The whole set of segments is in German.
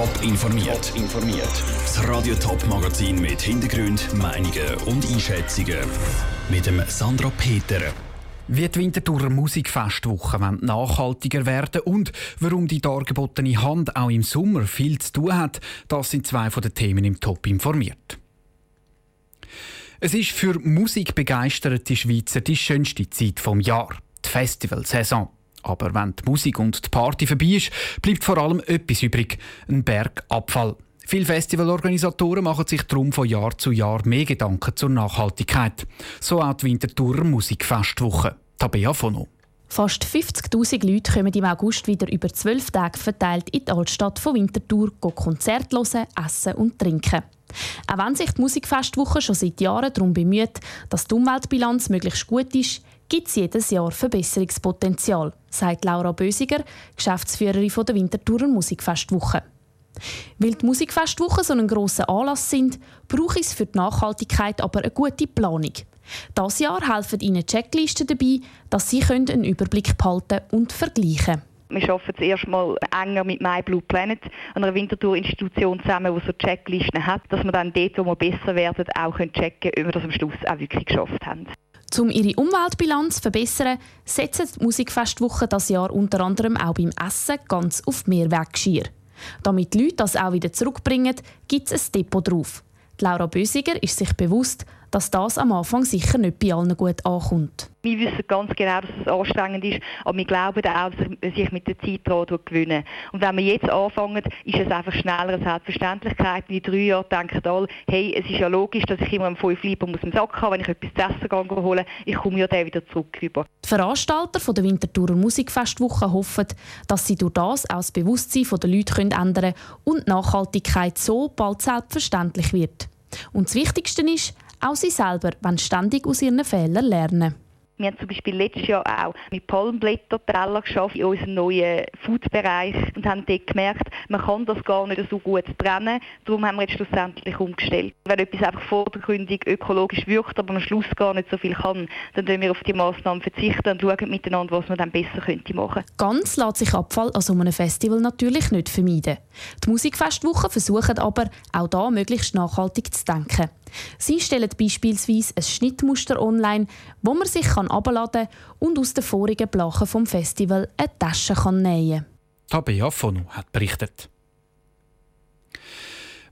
Top informiert. informiert. Das Radio Top Magazin mit Hintergrund, Meinungen und Einschätzungen mit dem Sandra Peter. Wie die Winterthurer Musikfestwoche nachhaltiger werden und warum die dargebotene Hand auch im Sommer viel zu tun hat, das sind zwei von den Themen im Top informiert. Es ist für musikbegeisterte Schweizer die schönste Zeit vom Jahr, die Festivalsaison. Aber wenn die Musik und die Party vorbei ist, bleibt vor allem etwas übrig: ein Berg Abfall. Viele Festivalorganisatoren machen sich darum von Jahr zu Jahr mehr Gedanken zur Nachhaltigkeit. So auch die Winterthurer Musikfestwoche. Tabea Fono. Fast 50.000 Leute kommen im August wieder über zwölf Tage verteilt in die Altstadt von Winterthur Konzerte hören, essen und trinken. Auch wenn sich die Musikfestwoche schon seit Jahren darum bemüht, dass die Umweltbilanz möglichst gut ist, gibt es jedes Jahr Verbesserungspotenzial, sagt Laura Bösiger, Geschäftsführerin der Winterthurer Musikfestwoche. Weil die Musikfestwochen so ein grosser Anlass sind, braucht es für die Nachhaltigkeit aber eine gute Planung. Das Jahr helfen Ihnen Checklisten dabei, dass Sie einen Überblick behalten und vergleichen können. Wir arbeiten zuerst mal enger mit My Blue Planet, einer Winterthur-Institution zusammen, die so Checklisten hat, dass wir dann dort, wo wir besser werden, auch checken können, ob wir das am Schluss auch wirklich geschafft haben. Um ihre Umweltbilanz zu verbessern, setzen die Musikfestwochen das Jahr unter anderem auch beim Essen ganz auf Mehrweggeschirr. Damit die Leute das auch wieder zurückbringen, gibt es ein Depot drauf. Laura Bösiger ist sich bewusst, dass das am Anfang sicher nicht bei allen gut ankommt. Wir wissen ganz genau, dass es anstrengend ist, aber wir glauben auch, dass man sich mit der Zeit daran gewöhnen Und wenn wir jetzt anfangen, ist es einfach schneller als Selbstverständlichkeit. In drei Jahren denken alle, hey, es ist ja logisch, dass ich immer um fünf Lieber muss im Sack haben, wenn ich etwas zu essen gehe holen ich komme ja dann wieder zurück rüber. Die Veranstalter der Winterthurer Musikfestwoche hoffen, dass sie durch das auch das Bewusstsein der Leute ändern können und Nachhaltigkeit so bald selbstverständlich wird. Und das Wichtigste ist, auch sie selber wollen ständig aus ihren Fehlern lernen. Wir haben zum Beispiel letztes Jahr auch mit Palmblätterteller geschafft in unserem neuen Food-Bereich und haben dort gemerkt, man kann das gar nicht so gut trennen. Darum haben wir jetzt schlussendlich umgestellt. Wenn etwas einfach vordergründig ökologisch wirkt, aber am Schluss gar nicht so viel kann, dann können wir auf die Massnahmen verzichten und schauen miteinander, was man dann besser könnte machen Ganz lässt sich Abfall an so einem Festival natürlich nicht vermeiden. Die Musikfestwochen versuchen aber, auch da möglichst nachhaltig zu denken. Sie stellen beispielsweise ein Schnittmuster online, wo man sich herunterladen und aus den vorigen Blachen vom Festival eine Tasche kann nähen kann. Tabea Fonu hat berichtet.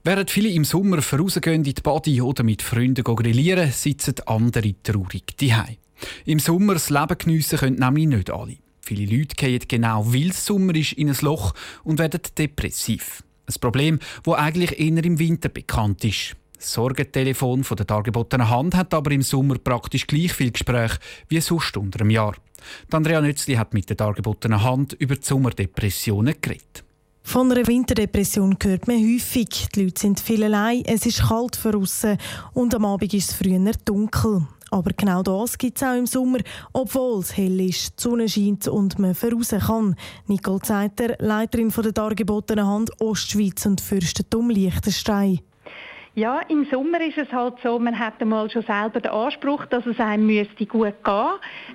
Während viele im Sommer vorausgehen in die Body oder mit Freunden grillieren, sitzen andere traurig daheim. Im Sommer das Leben geniessen können nämlich nicht alle. Viele Leute gehen genau weil es Sommer ist in ein Loch und werden depressiv. Ein Problem, das eigentlich eher im Winter bekannt ist. Das Sorgentelefon von der dargebotenen Hand hat aber im Sommer praktisch gleich viel Gespräch wie sonst unter einem Jahr. Die Andrea Nützli hat mit der dargebotenen Hand über die Sommerdepressionen geredet. Von einer Winterdepression hört man häufig. Die Leute sind viel allein, es ist kalt draussen und am Abend ist es früher dunkel. Aber genau das gibt es auch im Sommer, obwohl es hell ist, die Sonne scheint und man voraus kann. Nicole Zeiter, Leiterin der dargebotenen Hand Ostschweiz und Fürstentum Liechtenstein. Ja, im Sommer ist es halt so, man hat einmal schon selber den Anspruch, dass es einem müsste gut gehen.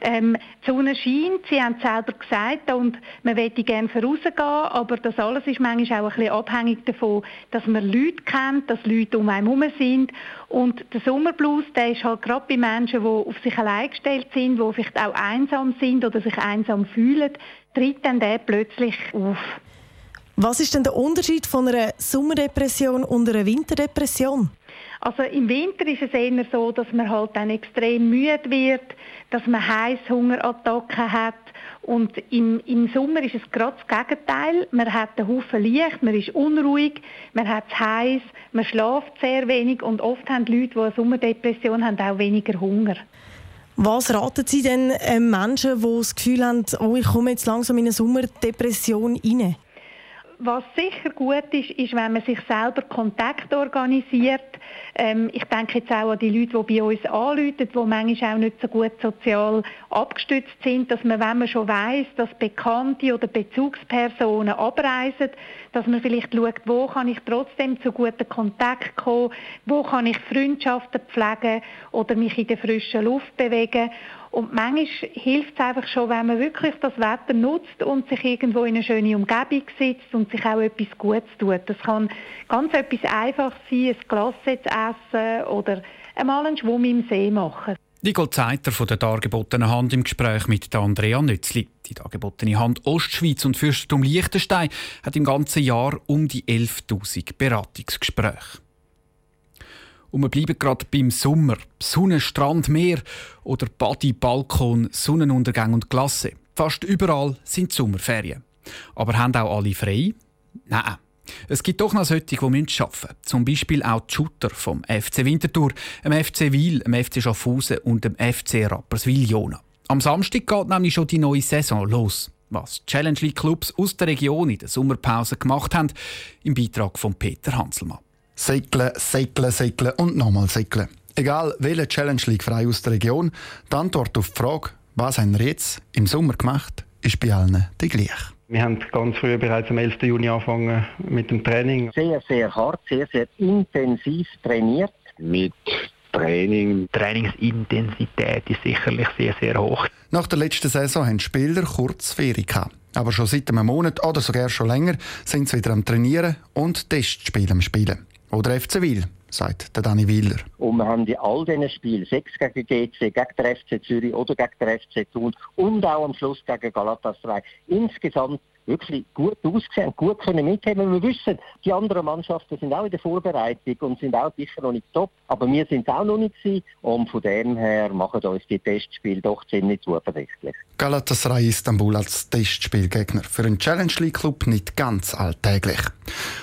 Ähm, die Sonne scheint, Sie haben es selber gesagt, und man möchte gerne vorausgehen, aber das alles ist manchmal auch ein bisschen abhängig davon, dass man Leute kennt, dass Leute um einen herum sind. Und der Sommerblues, der ist halt gerade bei Menschen, die auf sich allein gestellt sind, die vielleicht auch einsam sind oder sich einsam fühlen, tritt dann der plötzlich auf. Was ist denn der Unterschied von einer Sommerdepression und einer Winterdepression? Also im Winter ist es eher so, dass man halt dann extrem müde wird, dass man Heißhungerattacken hat und im, im Sommer ist es gerade das Gegenteil. Man hat einen Haufen Licht, man ist unruhig, man hat es heiß, man schläft sehr wenig und oft haben die Leute, die eine Sommerdepression haben, auch weniger Hunger. Was raten Sie denn äh, Menschen, die das Gefühl haben, oh, ich komme jetzt langsam in eine Sommerdepression rein? Was sicher gut ist, ist, wenn man sich selber Kontakt organisiert Ähm, ich denke jetzt auch an die Leute, die bei uns anrufen, die manchmal auch nicht so gut sozial abgestützt sind, dass man, wenn man schon weiß, dass Bekannte oder Bezugspersonen abreisen, dass man vielleicht schaut, wo kann ich trotzdem zu guten Kontakt kommen, wo kann ich Freundschaften pflegen oder mich in der frischen Luft bewegen. Und manchmal hilft es einfach schon, wenn man wirklich das Wetter nutzt und sich irgendwo in eine schöne Umgebung sitzt und sich auch etwas Gutes tut. Das kann ganz etwas Einfaches sein, ein Glas essen oder einmal einen Schwumm im See machen. Nicole Zeiter von der dargebotenen Hand im Gespräch mit Andrea Nützli. Die dargebotene Hand Ostschweiz und Fürstentum Liechtenstein hat im ganzen Jahr um die 11.000 Beratungsgespräche. Und wir bleiben gerade beim Sommer. Sonne, Strand, Meer oder Badi, Balkon, Sonnenuntergang und Glasse. Fast überall sind Sommerferien. Aber haben auch alle frei? Nein. Es gibt doch noch solche, die arbeiten müssen. Zum Beispiel auch die Shooter vom FC Winterthur, dem FC Wil, dem FC Schaffhausen und dem FC Rapperswil-Jona. Am Samstag geht nämlich schon die neue Saison los. Was Challenge League Clubs aus der Region in der Sommerpause gemacht haben, im Beitrag von Peter Hanselmann. Segeln, segeln, segeln und nochmal segeln. Egal welche Challenge League frei aus der Region, die Antwort auf die Frage, was haben wir jetzt im Sommer gemacht, ist bei allen die gleiche. Wir haben ganz früh bereits am 11. Juni angefangen mit dem Training. Sehr, sehr hart, sehr, sehr intensiv trainiert. Mit Training. Trainingsintensität ist sicherlich sehr, sehr hoch. Nach der letzten Saison haben die Spieler kurz Ferien gehabt. Aber schon seit einem Monat oder sogar schon länger sind sie wieder am Trainieren und Testspiele am Spielen. Oder FC Wil, sagt der Dani Wieler. Und wir haben in all diesen Spielen, sechs gegen GC, gegen der FC Zürich oder gegen der FC Thun und auch am Schluss gegen Galatasaray, insgesamt wirklich gut ausgesehen, gut können mitheben. Wir wissen, die anderen Mannschaften sind auch in der Vorbereitung und sind auch sicher noch nicht top, aber wir sind auch noch nicht gewesen. und von dem her machen uns die Testspiele doch ziemlich zuversichtlich. Galatasaray Istanbul als Testspielgegner für einen Challenge League Club nicht ganz alltäglich.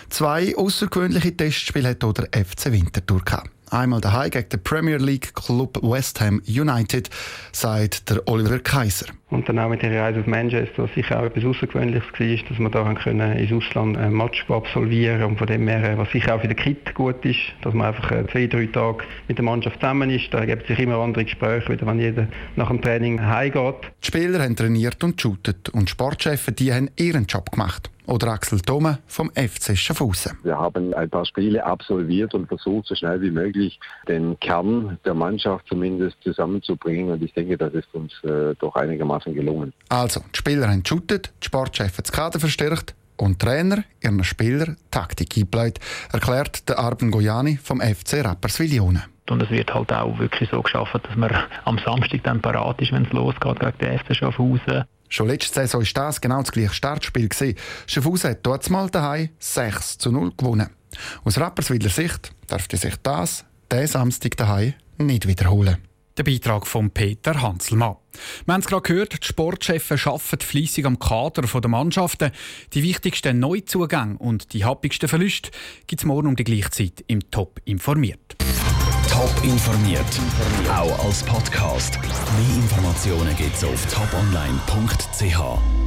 Zwei außergewöhnliche Testspiele hat auch der FC Winterthur gehabt. Einmal daheim gegen den Premier League Club West Ham United, sagt der Oliver Kaiser. Und dann auch mit der Reise auf Manchester, was sicher auch etwas Außergewöhnliches war, dass wir da können ins Ausland ein Match absolvieren und von dem her, was sicher auch für den Kit gut ist, dass man einfach äh, zwei, drei Tage mit der Mannschaft zusammen ist. Da gibt es sich immer andere Gespräche, wieder, wenn jeder nach dem Training heimgeht. Die Spieler haben trainiert und shootet und Sportchefs die haben ihren Job gemacht oder Axel Thome vom FC Schaffhausen. Wir haben ein paar Spiele absolviert und versucht, so schnell wie möglich den Kern der Mannschaft zumindest zusammenzubringen. Und ich denke, das ist uns äh, doch einigermaßen gelungen. Also, die Spieler haben geshootet, die Sportchefs das Kader verstärkt und Trainer ihren Spieler Taktik eingeleitet, erklärt der Arben Gojani vom FC Rapperswil-Jona. Und es wird halt auch wirklich so geschaffen, dass man am Samstag dann parat ist, wenn es losgeht gegen den FC Schaffhausen. Schon letzte Saison war das genau das gleiche Startspiel. Schaffhausen hat dort mal daheim 6 zu 0 gewonnen. Aus Rapperswiler Sicht dürfte sich das, diesen Samstag daheim, nicht wiederholen. Der Beitrag von Peter Hanselmann. Wir haben es gerade gehört, die Sportchefs arbeiten fleissig am Kader der Mannschaften. Die wichtigsten Neuzugänge und die happigsten Verluste gibt es morgen um die gleiche Zeit im Top informiert. Top informiert, auch als Podcast. Mehr Informationen gibt es auf toponline.ch.